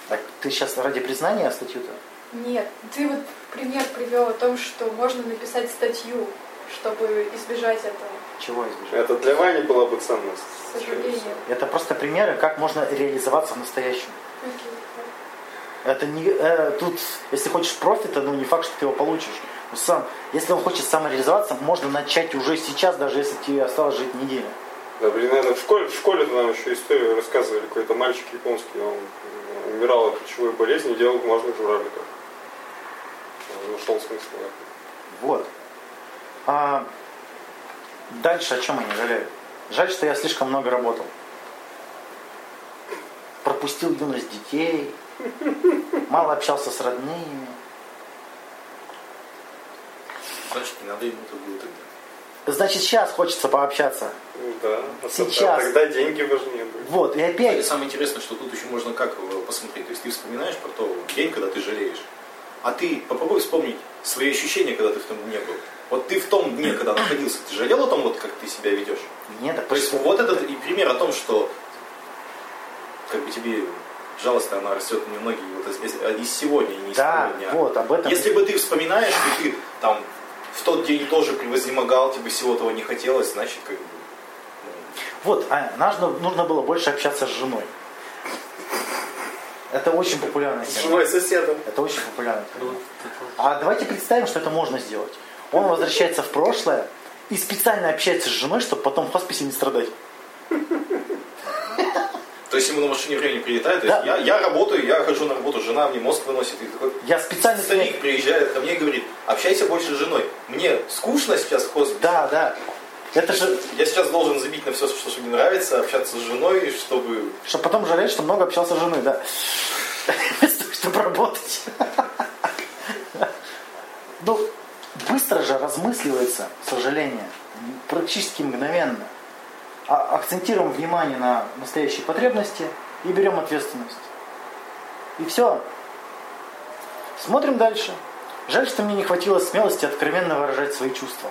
Так, ты сейчас ради признания статью-то? Нет, ты вот пример привел о том, что можно написать статью, чтобы избежать этого. Чего избежать? Это для Вани была бы ценность. К сожалению. Это просто примеры, как можно реализоваться в настоящем. Окей. Это не, э, тут, если хочешь профита, ну не факт, что ты его получишь. Но сам, если он хочет самореализоваться, можно начать уже сейчас, даже если тебе осталось жить неделю. Да, блин, это в школе, в школе нам еще историю рассказывали. Какой-то мальчик японский, он умирал от ключевой болезни и делал бумажных журавликов. Он Нашел смысл. Вот. А дальше о чем они жалеют? Жаль, что я слишком много работал. Пропустил юность детей, мало общался с родными. Значит, не надо ему было тогда. Значит, сейчас хочется пообщаться. Ну Да. А то- Сейчас. а тогда деньги важнее были. Вот, и И опять, самое интересное, что тут еще можно как э, посмотреть. То есть ты вспоминаешь про тот день, когда ты жалеешь. А ты попробуй вспомнить свои ощущения, когда ты в том дне был. Вот ты в том дне, когда находился, ты жалел о том, вот как ты себя ведешь? нет, так То есть вот этот и пример о том, что как бы тебе жалость она растет немногие вот из, из- из сегодня и не из да, дня. вот, об этом. Если бы ты вспоминаешь, что ты там в тот день тоже превознемогал, тебе всего этого не хотелось, значит, как бы, ну, Вот, а, нужно, нужно было больше общаться с женой. Это очень популярная С тема. женой соседа. Это очень популярная тема. А давайте представим, что это можно сделать. Он возвращается в прошлое и специально общается с женой, чтобы потом в хосписе не страдать. То есть ему на машине времени прилетает, то Да. есть я, я работаю, я хожу на работу, жена мне мозг выносит, и такой Я специально... старик приезжает ко мне и говорит, общайся больше с женой. Мне скучно сейчас в хосписе. Да, да. Это же, Я сейчас должен забить на все, что, что мне нравится, общаться с женой, чтобы... чтобы потом жалеть, что много общался с женой, да. (laughs) Чтобы работать. Ну, быстро же размысливается сожаление. Практически мгновенно. А акцентируем внимание на настоящие потребности и берем ответственность. И все. Смотрим дальше. Жаль, что мне не хватило смелости откровенно выражать свои чувства.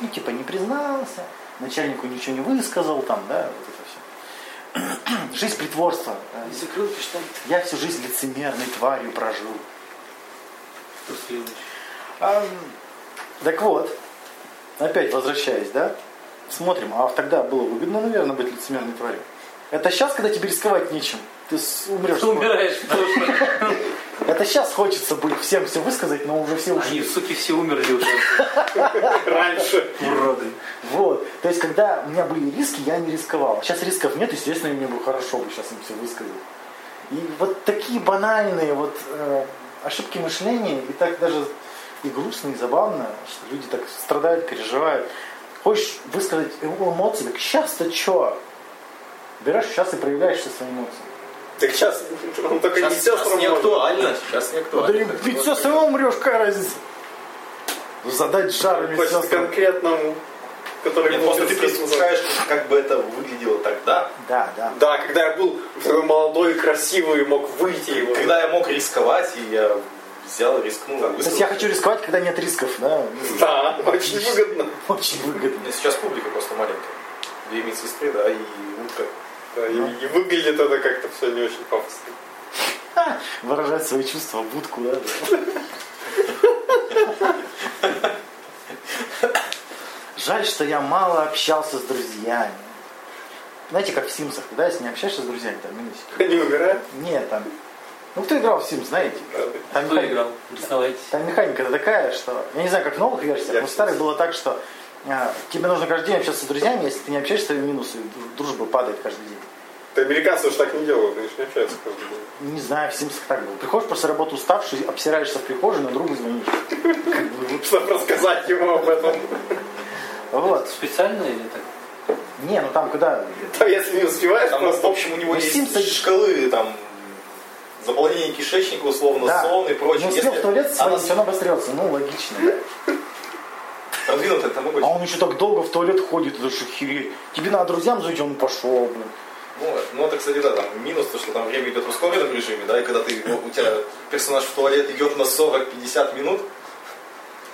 Ну, типа, не признался, начальнику ничего не высказал, там, да, вот это все. (clears throat) Жизнь притворства. да. Ли? Я всю жизнь лицемерной тварью прожил. А, так вот, опять возвращаясь, да, смотрим, а тогда было выгодно, наверное, быть лицемерной тварью. Это сейчас, когда тебе рисковать нечем. Ты умрешь. Ты умираешь, (laughs) Это сейчас хочется быть всем все высказать, но уже все они, ушли. суки, все умерли уже. (laughs) Раньше. Уроды. Вот. То есть, когда у меня были риски, я не рисковал. Сейчас рисков нет, естественно, мне бы хорошо бы сейчас им все высказать. И вот такие банальные вот э, ошибки мышления, и так даже и грустно, и забавно, что люди так страдают, переживают. Хочешь высказать эмоции, так сейчас-то что? Берешь сейчас и проявляешь все свои эмоции. Так сейчас он только не Сейчас, сестрам сейчас не актуально, сейчас не Да актуально. и ведь все равно умрешь, какая разница? Задать жар или Хочется сестрам. конкретному, который Нет, просто ты 30 лет назад. представляешь, как бы это выглядело тогда, Да, да. Да, когда я был такой молодой, красивый, мог выйти его. когда я мог рисковать, и я взял и рискнул. То есть я хочу рисковать, когда нет рисков, да? Да, очень выгодно. Очень выгодно. Сейчас публика просто маленькая. Две медсестры, да, и утка. Да, и, и выглядит это как-то все не очень пафосно. (laughs) Выражать свои чувства в будку, да? да. (laughs) Жаль, что я мало общался с друзьями. Знаете, как в Симсах, да, если не общаешься с друзьями, там минусик. Они умирают. Нет, там... Ну, кто играл в Sims, знаете? Там Кто механика- играл? Признавайтесь. Там механика такая, что... Я не знаю, как в новых версиях, Я но в старых было так, что тебе нужно каждый день общаться с друзьями, если ты не общаешься, то минусы, дру- дружба падает каждый день. Да, американцы уж так не делают, они же не общаются каждый день. Не знаю, в Симсах так было. Приходишь после работы уставший, обсираешься в прихожей, на другу звонишь. Чтобы рассказать ему об этом. Вот. Специально или так? Не, ну там куда... Там, если не успеваешь, Там, просто... в общем, у него Ну, есть Симпсон- шкалы, там, заполнение кишечника, условно, Да. сон и прочее. Не успел в туалет она свалить, все равно обострется. Ну, логично. Продвинутая, там А очень... он еще так долго в туалет ходит, это же охереть. Тебе надо друзьям звонить, он пошел, блин. Ну, ну, это, кстати, да, там минус, то, что там время идет в ускоренном режиме, да, и когда ты, у тебя персонаж в туалет идет на 40-50 минут,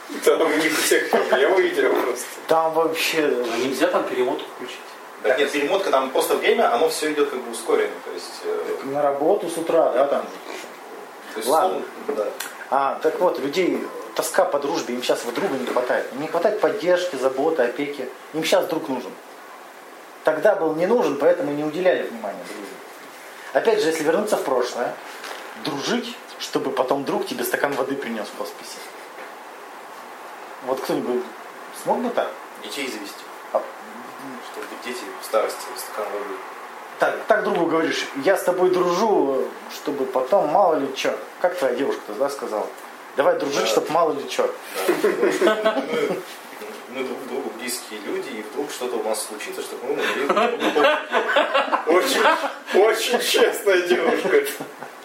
(laughs) Там у них всех проблемы видео просто. Там вообще... А нельзя там перемотку включить? да, нет, перемотка, там просто время, оно все идет как бы ускоренно, то есть... э, На работу с утра, да, там. то есть Ладно. сон, да. А, так вот, людей тоска по дружбе, им сейчас вот друга не хватает. Им не хватает поддержки, заботы, опеки. Им сейчас друг нужен. Тогда был не нужен, поэтому не уделяли внимания друзьям. Опять же, если вернуться в прошлое, дружить, чтобы потом друг тебе стакан воды принес в хосписе. Вот кто-нибудь смог бы так? Детей завести, А, чтобы дети в старости стакан воды. Так, так другу говоришь, я с тобой дружу, чтобы потом мало ли что. Как твоя девушка тогда сказала? Давай дружить, Да. чтобы мало ли что. Да. Мы, мы друг другу близкие люди, и вдруг что-то у нас случится, чтобы мы могли Очень, очень честная девушка.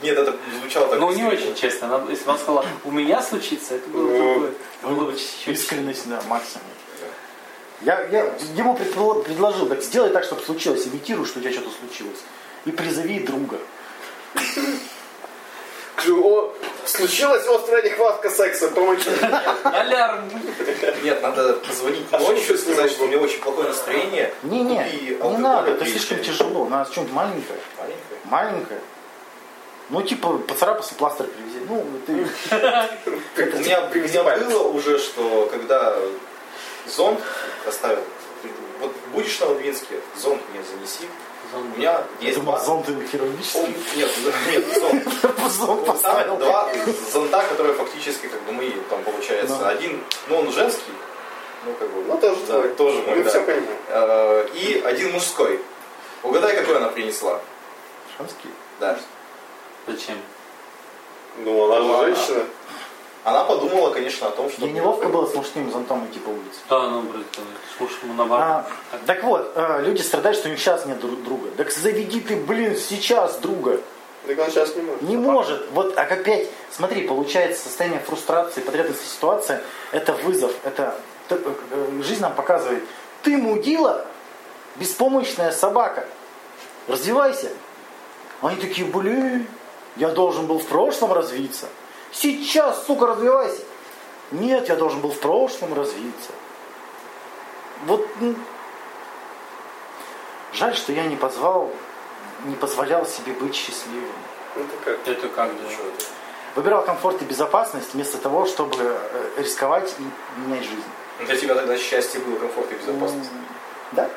Нет, это звучало так. Ну, не очень честно. Она- если бы она сказала, у меня случится, это было Ну, другое. Было бы чуть-чуть. Искренность, да, максимум. Я, я ему предложил, так сделай так, чтобы случилось, имитируй, что у тебя что-то случилось. И призови друга. О, случилась острая нехватка секса, помоги. Алярм! Нет, надо позвонить А ночью, сказать, что у меня очень плохое настроение. Не-не, не надо, это слишком тяжело. Надо что-нибудь маленькое. Маленькое. Маленькое. Ну, типа, поцарапался, пластырь привези. Ну, ты... У меня, было уже, что когда зонт оставил, вот будешь на Латвинске, зонт мне занеси. У меня есть думал, два... зонт О, хирургический. Нет, нет, зонт. Зонт (laughs) Вот там поставил. два зонта, которые фактически, как бы, мои, там, получается, Да. один, ну, он женский, ну, как бы, Ну, тоже да, твой. тоже мой, Мы да. все понимаем. Э, И один мужской. Угадай, какой она принесла. Шамский. Да. Зачем? Ну, она Ну, же она- женщина. Она подумала, конечно, о том, что... Ей неловко было с мужским зонтом идти по улице. Да, ну, брат, слушай, ему наоборот. А, так вот, э, люди страдают, что у них сейчас нет дру- друга. Так заведи ты, блин, сейчас друга. Так он сейчас не может. Не может. Вот, а опять, смотри, получается состояние фрустрации, потребности ситуации, это вызов, это т- э, жизнь нам показывает. Ты мудила, беспомощная собака. Развивайся. Они такие, блин, я должен был в прошлом развиться. Сейчас, сука, развивайся. Нет, я должен был в прошлом развиться. Вот м, жаль, что я не позвал, не позволял себе быть счастливым. Ну, так как? Это как это? Выбирал комфорт и безопасность вместо того, чтобы э, рисковать и менять жизнь. Для тебя тогда счастье было, комфорт и безопасность. Да.